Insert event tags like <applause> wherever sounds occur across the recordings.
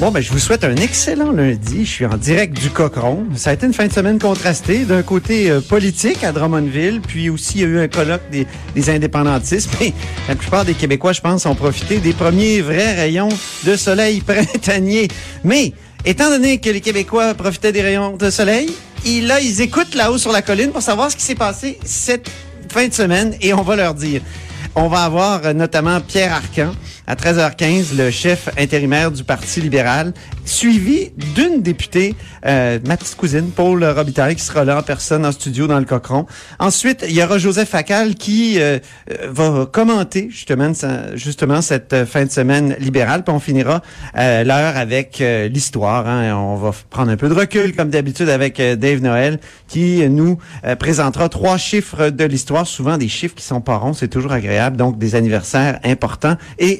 Bon, ben, je vous souhaite un excellent lundi. Je suis en direct du Cochon. Ça a été une fin de semaine contrastée. D'un côté euh, politique à Drummondville, puis aussi il y a eu un colloque des, indépendantistes. <laughs> Mais la plupart des Québécois, je pense, ont profité des premiers vrais rayons de soleil <laughs> printanier. Mais, étant donné que les Québécois profitaient des rayons de soleil, et là, ils écoutent là-haut sur la colline pour savoir ce qui s'est passé cette fin de semaine et on va leur dire. On va avoir euh, notamment Pierre Arcan à 13h15, le chef intérimaire du Parti libéral, suivi d'une députée, euh, ma petite cousine, Paul Robitaille, qui sera là en personne en studio dans le Cochon. Ensuite, il y aura Joseph Facal qui euh, euh, va commenter justement, justement cette fin de semaine libérale. Puis on finira euh, l'heure avec euh, l'histoire. Hein. On va prendre un peu de recul, comme d'habitude, avec euh, Dave Noël, qui nous euh, présentera trois chiffres de l'histoire, souvent des chiffres qui sont pas ronds, c'est toujours agréable, donc des anniversaires importants et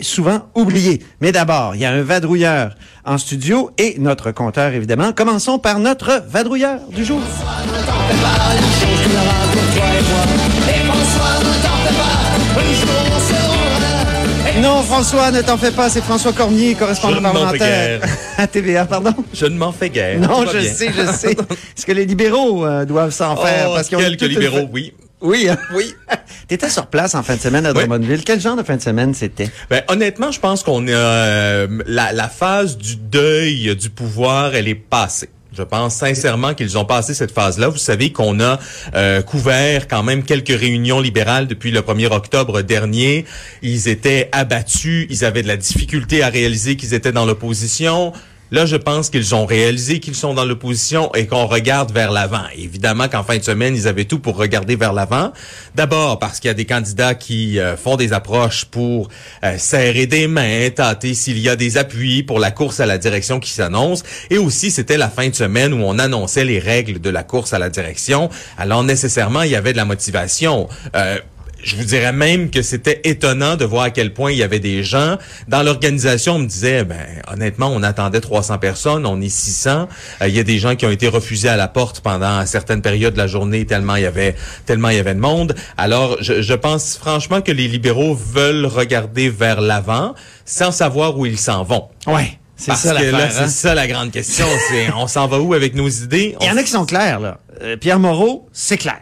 oubliés. Mais d'abord, il y a un vadrouilleur en studio et notre compteur, évidemment. Commençons par notre vadrouilleur du jour. Non, François, ne t'en fais pas, c'est François Cormier, correspondant Je parlementaire à TVA, pardon. Je ne m'en fais guère. Non, je bien. sais, je sais. <laughs> Est-ce que les libéraux euh, doivent s'en Oh, faire? Parce qu'ils quelques libéraux, oui. Oui, hein? oui. <laughs> T'étais sur place en fin de semaine à Oui. Drummondville. Quel genre de fin de semaine c'était? Ben, honnêtement, je pense qu'on a euh, la, la phase du deuil du pouvoir, elle est passée. Je pense sincèrement qu'ils ont passé cette phase-là. Vous savez qu'on a euh, couvert quand même quelques réunions libérales depuis le 1er octobre dernier. Ils étaient abattus, ils avaient de la difficulté à réaliser qu'ils étaient dans l'opposition. Là, je pense qu'ils ont réalisé qu'ils sont dans l'opposition et qu'on regarde vers l'avant. Évidemment qu'en fin de semaine, ils avaient tout pour regarder vers l'avant. D'abord parce qu'il y a des candidats qui euh, font des approches pour euh, serrer des mains, tâter s'il y a des appuis pour la course à la direction qui s'annonce. Et aussi, c'était la fin de semaine où on annonçait les règles de la course à la direction. Alors nécessairement, il y avait de la motivation. Euh, je vous dirais même que c'était étonnant de voir à quel point il y avait des gens dans l'organisation. On me disait, ben honnêtement, on attendait 300 personnes, on est 600. Euh, il y a des gens qui ont été refusés à la porte pendant certaines périodes de la journée tellement il y avait tellement il y avait de monde. Alors, je, je pense franchement que les libéraux veulent regarder vers l'avant sans savoir où ils s'en vont. Ouais. C'est ça que là, c'est hein? ça la grande question. C'est on s'en va où avec nos idées? Il y en a qui sont clairs, là. Euh, Pierre Moreau, c'est clair.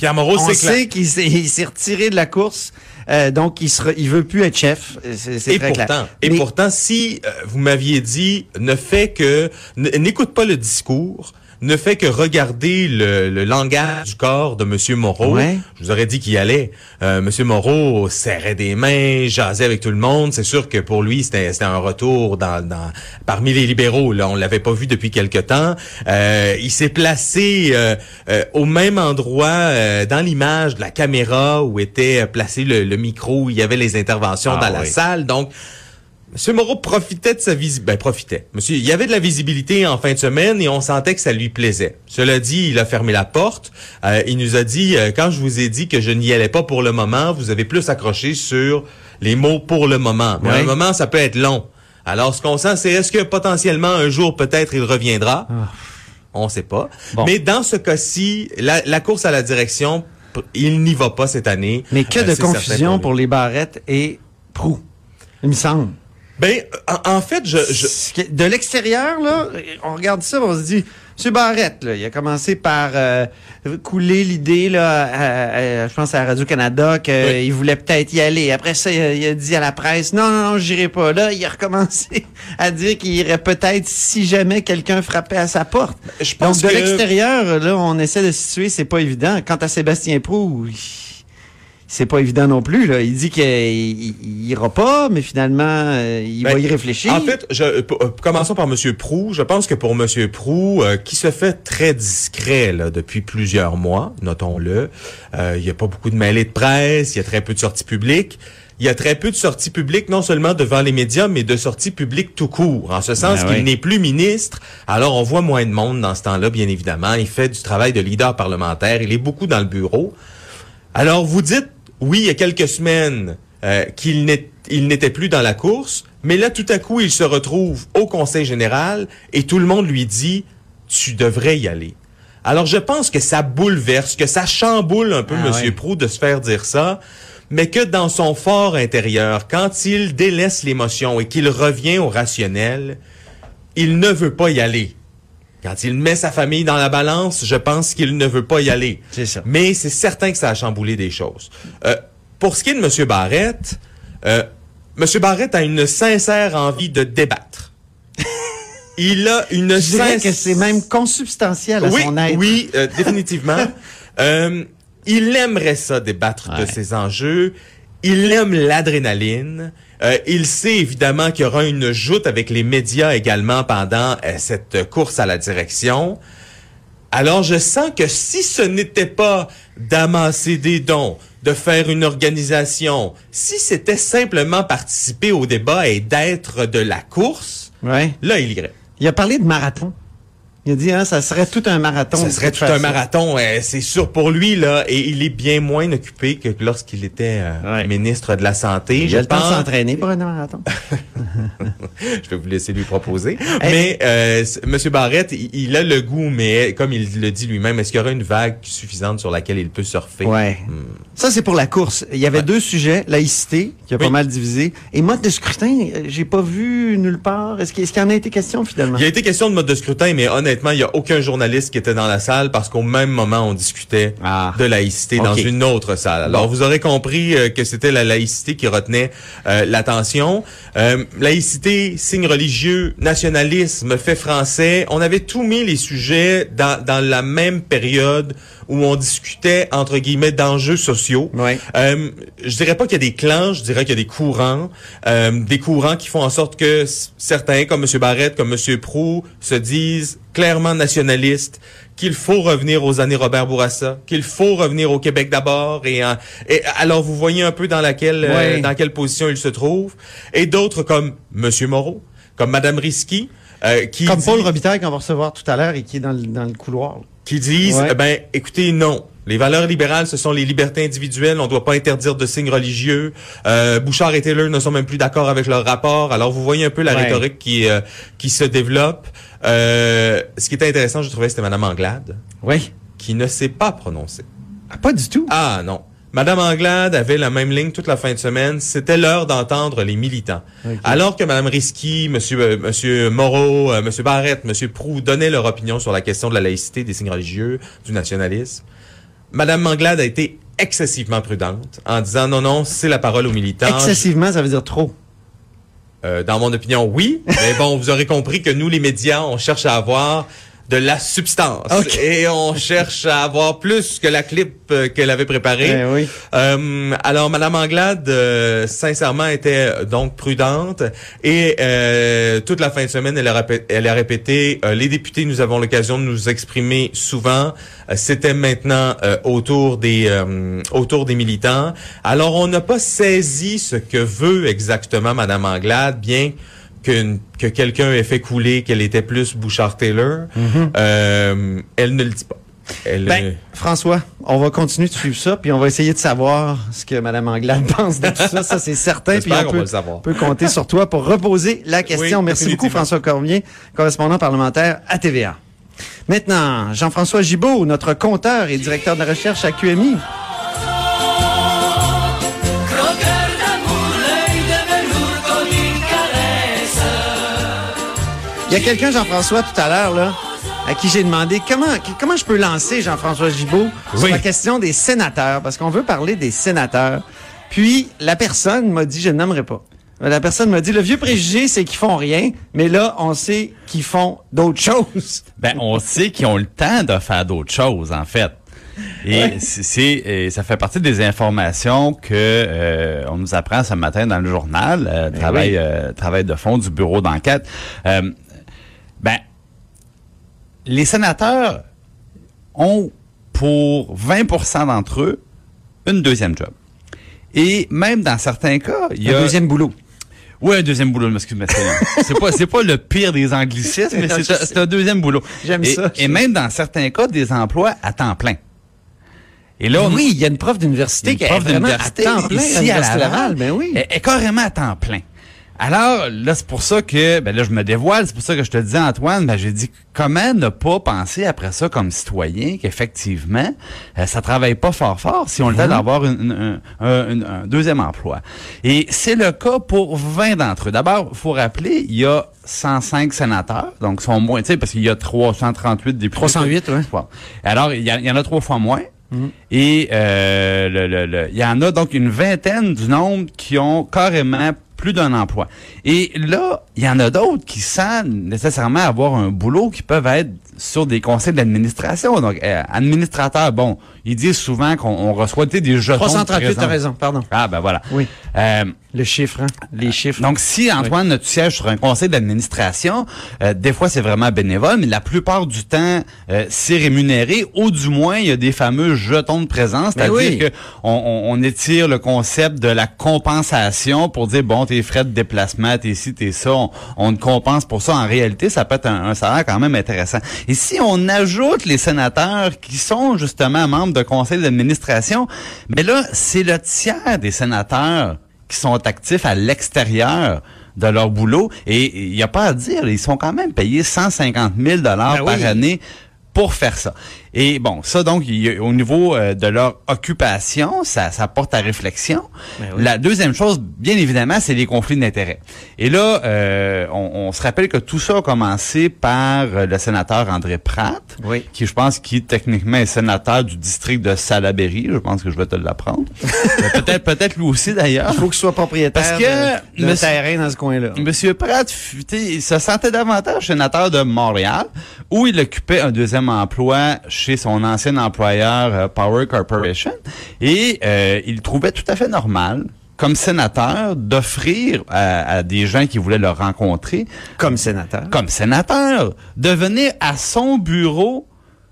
Pierre Moreau, On c'est sait qu'il s'est retiré de la course, euh, donc il sera, il veut plus être chef. C'est très pourtant, clair. et Mais- pourtant, si euh, vous m'aviez dit ne fait que n'écoute pas le discours, ne fait que regarder le, le langage du corps de Monsieur Moreau, Ouais. je vous aurais dit qu'il y allait. Euh, Monsieur Moreau serrait des mains, jasait avec tout le monde. C'est sûr que pour lui, c'était un retour dans, dans parmi les libéraux. Là, on l'avait pas vu depuis quelque temps. Euh, il s'est placé euh, euh, au même endroit euh, dans l'image de la caméra où était placé le, le micro, où il y avait les interventions Ah dans la salle. Donc, Monsieur Moreau profitait de sa visibilité. Ben, profitait. Monsieur, il y avait de la visibilité en fin de semaine et on sentait que ça lui plaisait. Cela dit, il a fermé la porte. Euh, il nous a dit, euh, quand je vous ai dit que je n'y allais pas pour le moment, vous avez plus accroché sur les mots pour le moment. Mais un moment, ça peut être long. Alors, ce qu'on sent, c'est est-ce que potentiellement un jour, peut-être, il reviendra? On sait pas. Bon. Mais dans ce cas-ci, la, la course à la direction, il n'y va pas cette année. Mais que Euh, de confusion pour les barrettes et Prou. Il me semble. Ben, en, en fait, je, je, De l'extérieur, là, on regarde ça, on se dit, M. Barrette, là, il a commencé par euh, couler l'idée, là, à- à- je pense à Radio-Canada, qu'il voulait peut-être y aller. Après ça, il a, il a dit à la presse, non, non, non, j'irai pas. Là, il a recommencé <laughs> à dire qu'il irait peut-être si jamais quelqu'un frappait à sa porte. Je pense Donc, de que- l'extérieur, là, on essaie de se situer, c'est pas évident. Quant à Sébastien Prou, il- c'est pas évident non plus. Là. Il dit qu'il il- il ira pas, mais finalement, euh, il Ben, va y réfléchir. En fait, je, euh, commençons par Monsieur Prou. Je pense que pour Monsieur Prou, euh, qui se fait très discret là, depuis plusieurs mois, notons-le, euh, il y a pas beaucoup de mêlées de presse, il y a très peu de sorties publiques. Il y a très peu de sorties publiques, non seulement devant les médias, mais de sorties publiques tout court. En ce sens Ben qu'il oui. n'est plus ministre. Alors, on voit moins de monde dans ce temps-là, bien évidemment. Il fait du travail de leader parlementaire. Il est beaucoup dans le bureau. Alors, vous dites, oui, il y a quelques semaines euh, qu'il n'était plus dans la course, mais là, tout à coup, il se retrouve au Conseil général et tout le monde lui dit, tu devrais y aller. Alors, je pense que ça bouleverse, que ça chamboule un peu Ah Monsieur ouais. Proux de se faire dire ça, mais que dans son fort intérieur, quand il délaisse l'émotion et qu'il revient au rationnel, il ne veut pas y aller. Quand il met sa famille dans la balance, je pense qu'il ne veut pas y aller. C'est ça. Mais c'est certain que ça a chamboulé des choses. Euh, pour ce qui est de M. Barrette, euh, M. Barrette a une sincère envie de débattre. <laughs> Il a une Je dirais sincère... que c'est même consubstantiel à oui, son être. Oui, euh, définitivement. <laughs> Euh, il aimerait ça débattre de ces enjeux. Il aime l'adrénaline. Euh, il sait évidemment qu'il y aura une joute avec les médias également pendant euh, cette course à la direction. Alors je sens que si ce n'était pas d'amasser des dons, de faire une organisation, si c'était simplement participer au débat et d'être de la course, Ouais. là il irait. Il a parlé de marathon. Il a dit, hein, ça serait tout un marathon. Ça serait tout un marathon, euh, c'est sûr pour lui là, et il est bien moins occupé que lorsqu'il était euh, Ouais. ministre de la santé. Il je a le temps de pense. s'entraîner pour un marathon. <laughs> Je vais vous laisser lui proposer. <laughs> Mais euh, Monsieur Barrette, il, il a le goût, mais comme il le dit lui-même, est-ce qu'il y aura une vague suffisante sur laquelle il peut surfer? Ouais. Hmm. Ça, c'est pour la course. Il y avait deux sujets. Laïcité, qui a Oui. pas mal divisé. Et mode de scrutin, j'ai pas vu nulle part. Est-ce qu'il qu'il en a été question, finalement? Il y a été question de mode de scrutin, mais honnêtement, il n'y a aucun journaliste qui était dans la salle parce qu'au même moment, on discutait Ah. de laïcité dans une autre salle. Alors, vous aurez compris euh, que c'était la laïcité qui retenait euh, l'attention. Euh, laïcité, signe religieux, nationalisme, fait français. On avait tout mis les sujets dans, dans la même période où on discutait, entre guillemets, d'enjeux sociaux. Ouais. Euh, je dirais pas qu'il y a des clans, je dirais qu'il y a des courants, euh, des courants qui font en sorte que certains, comme M. Barrette, comme M. Prou, se disent clairement nationalistes, qu'il faut revenir aux années Robert Bourassa, qu'il faut revenir au Québec d'abord, et, en- et alors vous voyez un peu dans laquelle, euh, dans quelle position il se trouve, et d'autres comme M. Moreau, comme Mme Risky, euh, qui Comme dit- Paul Robitaille qu'on va recevoir tout à l'heure et qui est dans le, dans le couloir. Qui disent, Ouais. eh ben, écoutez, non. Les valeurs libérales, ce sont les libertés individuelles. On ne doit pas interdire de signes religieux. Euh, Bouchard et Taylor ne sont même plus d'accord avec leur rapport. Alors, vous voyez un peu la Ouais. rhétorique qui euh, qui se développe. Euh, ce qui était intéressant, je trouvais, c'était Madame Anglade, Oui. qui ne s'est pas prononcée. Ah, pas du tout. Ah non. Madame Anglade avait la même ligne toute la fin de semaine. C'était l'heure d'entendre les militants. Alors que Madame Risky, Monsieur, euh, Monsieur Moreau, euh, Monsieur Barrette, Monsieur Prou donnaient leur opinion sur la question de la laïcité, des signes religieux, du nationalisme, Madame Anglade a été excessivement prudente en disant non, non, c'est la parole aux militants. Excessivement, ça veut dire trop. Euh, dans mon opinion, oui. <laughs> Mais bon, vous aurez compris que nous, les médias, on cherche à avoir de la substance. Ok. Et on cherche à avoir plus que la clip euh, qu'elle avait préparée. Eh oui. Euh, alors, Madame Anglade, euh, sincèrement, était euh, donc prudente. Et euh, toute la fin de semaine, elle a, répé- elle a répété, euh, les députés, nous avons l'occasion de nous exprimer souvent. C'était maintenant euh, autour des euh, autour des militants. Alors, on n'a pas saisi ce que veut exactement Madame Anglade, bien que, que quelqu'un ait fait couler qu'elle était plus Bouchard-Taylor. Euh, elle ne le dit pas. Elle. Ben, François, on va continuer de suivre ça, puis on va essayer de savoir ce que Mme Anglade <laughs> pense de tout ça. Ça, c'est certain. Puis on peut, va le savoir. peut compter sur toi pour reposer la question. Oui, Merci beaucoup. François Cormier, correspondant parlementaire à TVA. Maintenant, Jean-François Gibault, notre compteur et directeur de la recherche à QMI. Il y a quelqu'un, Jean-François, tout à l'heure, là, à qui j'ai demandé comment, comment je peux lancer Jean-François Gibault sur la question des sénateurs, parce qu'on veut parler des sénateurs. Puis, la personne m'a dit, je ne nommerai pas. La personne m'a dit, le vieux préjugé, c'est qu'ils font rien, mais là, on sait qu'ils font d'autres <laughs> choses. Ben, on sait qu'ils ont le temps de faire d'autres choses, en fait. Et Ouais. c'est, ça fait partie des informations que euh, on nous apprend ce matin dans le journal, euh, travail, oui. euh, travail de fond du bureau d'enquête. Ben, les sénateurs ont pour 20% d'entre eux une deuxième job. Et même dans certains cas, il y Un a deuxième boulot. oui, un deuxième boulot, excuse-moi. <laughs> c'est- pas, c'est pas le pire des anglicismes, mais <laughs> c'est un, un deuxième boulot. J'aime ça, Et même dans certains cas, des emplois à temps plein. Et là, on- oui, il y a une prof d'université qui est vraiment à temps plein ici à Laval. Ben oui. Elle est carrément à temps plein. Alors, là, c'est pour ça que, ben là, je me dévoile, c'est pour ça que je te dis, Antoine, ben, j'ai dit, comment ne pas penser après ça comme citoyen qu'effectivement, euh, ça travaille pas fort fort si on le temps d'avoir une- une- un, deuxième emploi. Et c'est le cas pour 20 d'entre eux. D'abord, faut rappeler, il y a 105 sénateurs, donc sont moins, tu sais, parce qu'il y a 338 députés. 308, ouais. Bon. Alors, il y, il en a trois fois moins. Et euh, le- le- le- il y en a donc une vingtaine du nombre qui ont carrément plus d'un emploi. Et là, il y en a d'autres qui, sans nécessairement avoir un boulot, qui peuvent être sur des conseils d'administration. Donc, euh, administrateurs, bon, ils disent souvent qu'on on reçoit des jetons. de 338, t'as raison, pardon. Ah, ben voilà. Oui. Euh, Le chiffre, hein? Les chiffres. donc, si Antoine, tu sièges sur un conseil d'administration, euh, des fois c'est vraiment bénévole, mais la plupart du temps, euh, c'est rémunéré. Ou du moins, il y a des fameux jetons de présence, c'est-à-dire oui. que on, on- on étire le concept de la compensation pour dire bon, tes frais de déplacement, t'es ci, t'es ça, on, on te compense pour ça. En réalité, ça peut être un, un salaire quand même intéressant. Et si on ajoute les sénateurs qui sont justement membres de conseils d'administration, mais là, c'est le tiers des sénateurs qui sont actifs à l'extérieur de leur boulot. Et il n'y a pas à dire, ils sont quand même payés 150 000 dollars Ben par oui. année pour faire ça. Et bon, ça donc, il au niveau euh, de leur occupation, ça, ça porte à réflexion. Ben oui. La deuxième chose, bien évidemment, c'est les conflits d'intérêts. Et là, euh, on, on se rappelle que tout ça a commencé par euh, le sénateur André Pratt, Oui. qui je pense qui techniquement est sénateur du district de Salaberry. Je pense que je vais te l'apprendre. <laughs> Peut-être, peut-être lui aussi d'ailleurs. Il faut que je sois propriétaire Parce que de, d'un monsieur- terrain dans ce coin-là. Monsieur Pratt, il se sentait davantage sénateur de Montréal, où il occupait un deuxième emploi chez son ancien employeur euh, Power Corporation, et euh, il trouvait tout à fait normal, comme sénateur, d'offrir à, à des gens qui voulaient le rencontrer, Comme sénateur. comme sénateur, de venir à son bureau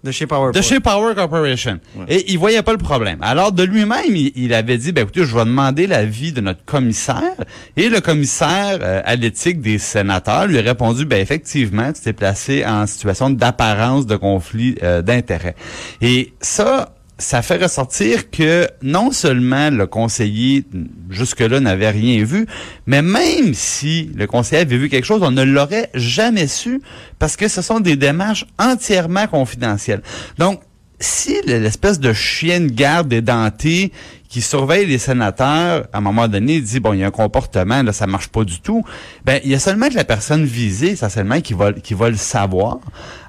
De chez PowerPoint. de chez Power Corporation. Et il voyait pas le problème. Alors, de lui-même, il, il avait dit, ben écoutez, je vais demander l'avis de notre commissaire. Et le commissaire euh, à l'éthique des sénateurs lui a répondu, ben effectivement, tu t'es placé en situation d'apparence de conflit euh, d'intérêt. Et ça, ça fait ressortir que non seulement le conseiller jusque-là n'avait rien vu, mais même si le conseiller avait vu quelque chose, on ne l'aurait jamais su parce que ce sont des démarches entièrement confidentielles. Donc, si l'espèce de chien de garde édenté qui surveille les sénateurs, à un moment donné, dit, bon, il y a un comportement, là, ça marche pas du tout, ben, il y a seulement que la personne visée, essentiellement, qui va, qui va le savoir.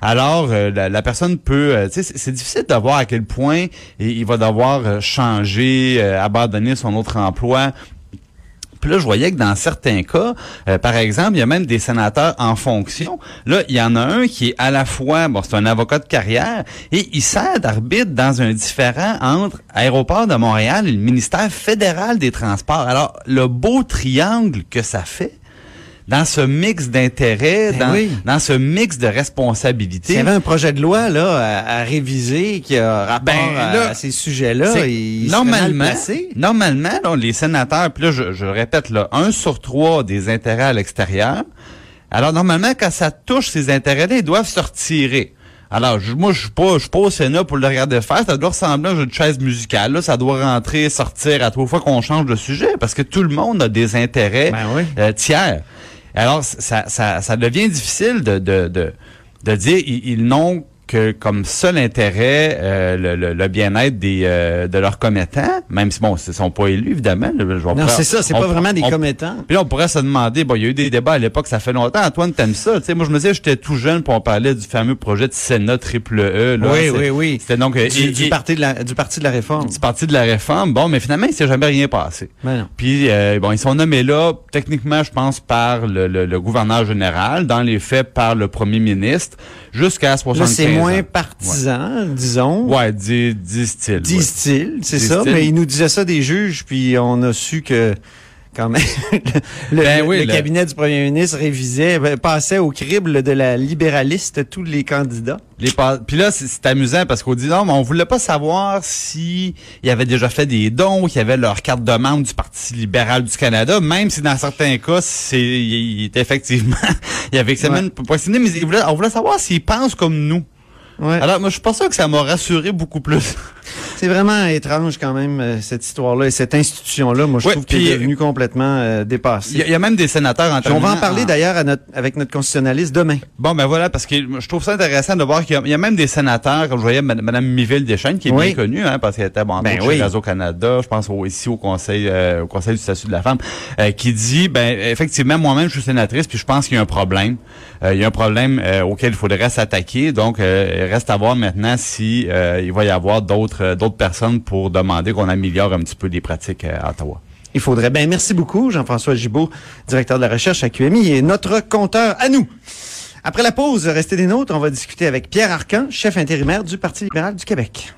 Alors, euh, la, personne peut, euh, tu c'est- c'est difficile de voir à quel point il, il va devoir euh, changer, euh, abandonner son autre emploi, puis là, je voyais que dans certains cas, euh, par exemple, il y a même des sénateurs en fonction. Là, il y en a un qui est à la fois, bon, c'est un avocat de carrière, et il sert d'arbitre dans un différent entre Aéroport de Montréal et le ministère fédéral des Transports. Alors, le beau triangle que ça fait, dans ce mix d'intérêts, Ben dans, oui. dans ce mix de responsabilités. S'il y avait un projet de loi là à, à réviser qui a rapport Ben, à, là, à ces sujets-là, il normalement, normalement, là, les sénateurs, puis là, je, je répète, là, un sur trois des intérêts à l'extérieur. Alors, normalement, quand ça touche ces intérêts-là, ils doivent se retirer. Alors, je- moi, je suis pas, je suis pas au Sénat pour le regarder faire. Ça doit ressembler à une chaise musicale. Là. Ça doit rentrer, sortir à trois fois qu'on change de sujet, parce que tout le monde a des intérêts Ben oui. euh, tiers. Alors, ça, ça, ça devient difficile de, de, de, dire ils, ils n'ont que comme seul intérêt euh, le, le- le bien-être des euh, de leurs commettants, même si bon, ils sont pas élus évidemment. Je Non, c'est ça, c'est pas vraiment des on- commettants. Puis là, on pourrait se demander, bon, il y a eu des débats à l'époque, ça fait longtemps. Antoine, t'aimes ça? Tu sais, moi, je me disais, j'étais tout jeune, puis on parlait du fameux projet de Sénat triple E. Là, Oui, oui, oui. C'était donc euh, Du, et- du parti de la, du parti de la réforme. du parti de la réforme. Bon, mais finalement, il s'est jamais rien passé. Ben non. Puis, euh, bon, ils sont nommés là, techniquement, je pense, par le, le- le gouverneur général, dans les faits, par le premier ministre, jusqu'à 75 Là, c'est moins partisan, disons. Ouais, dis- disent-ils. ouais. Disent-ils, c'est ça. Mais ils nous disaient ça des juges, puis on a su que quand même <laughs> le, Ben le- oui, le le- cabinet du premier ministre révisait, ben, passait au crible de la libéraliste tous les candidats. Les Puis là, c'est- amusant parce qu'on dit non, mais on voulait pas savoir si ils avaient déjà fait des dons, qu'ils avaient leur carte de membre du Parti libéral du Canada, même si dans certains cas, c'est il, il était effectivement, <laughs> il avait examiné, pas signé, mais on voulait savoir s'ils pensent comme nous. Ouais. Alors, moi, je suis pas sûr que ça m'a rassuré beaucoup plus. C'est vraiment étrange quand même euh, cette histoire-là et cette institution-là. Moi, je Ouais, trouve qu'elle est devenue complètement euh, dépassée. Il y, a- il y a même des sénateurs en on va en parler d'ailleurs à notre, avec notre constitutionnaliste demain. Bon, ben voilà, parce que je trouve ça intéressant de voir qu'il y a- il y, a même des sénateurs, comme je voyais Mme Miville Deschênes, qui est Oui. bien connue, hein, parce qu'elle était bon, Ben chez oui. Radio-Canada, je pense au- ici au Conseil euh, au Conseil du statut de la femme, euh, qui dit, ben effectivement, moi-même, je suis sénatrice, puis je pense qu'il y a un problème. Il y a un problème auquel il faudrait s'attaquer. Donc, il reste à voir maintenant si il va y avoir d'autres euh, d'autres personnes pour demander qu'on améliore un petit peu les pratiques euh, à Ottawa. Il faudrait. Ben, merci beaucoup, Jean-François Gibault, directeur de la recherche à QMI et notre compteur à nous. Après la pause, restez des nôtres, on va discuter avec Pierre Arcan, chef intérimaire du Parti libéral du Québec.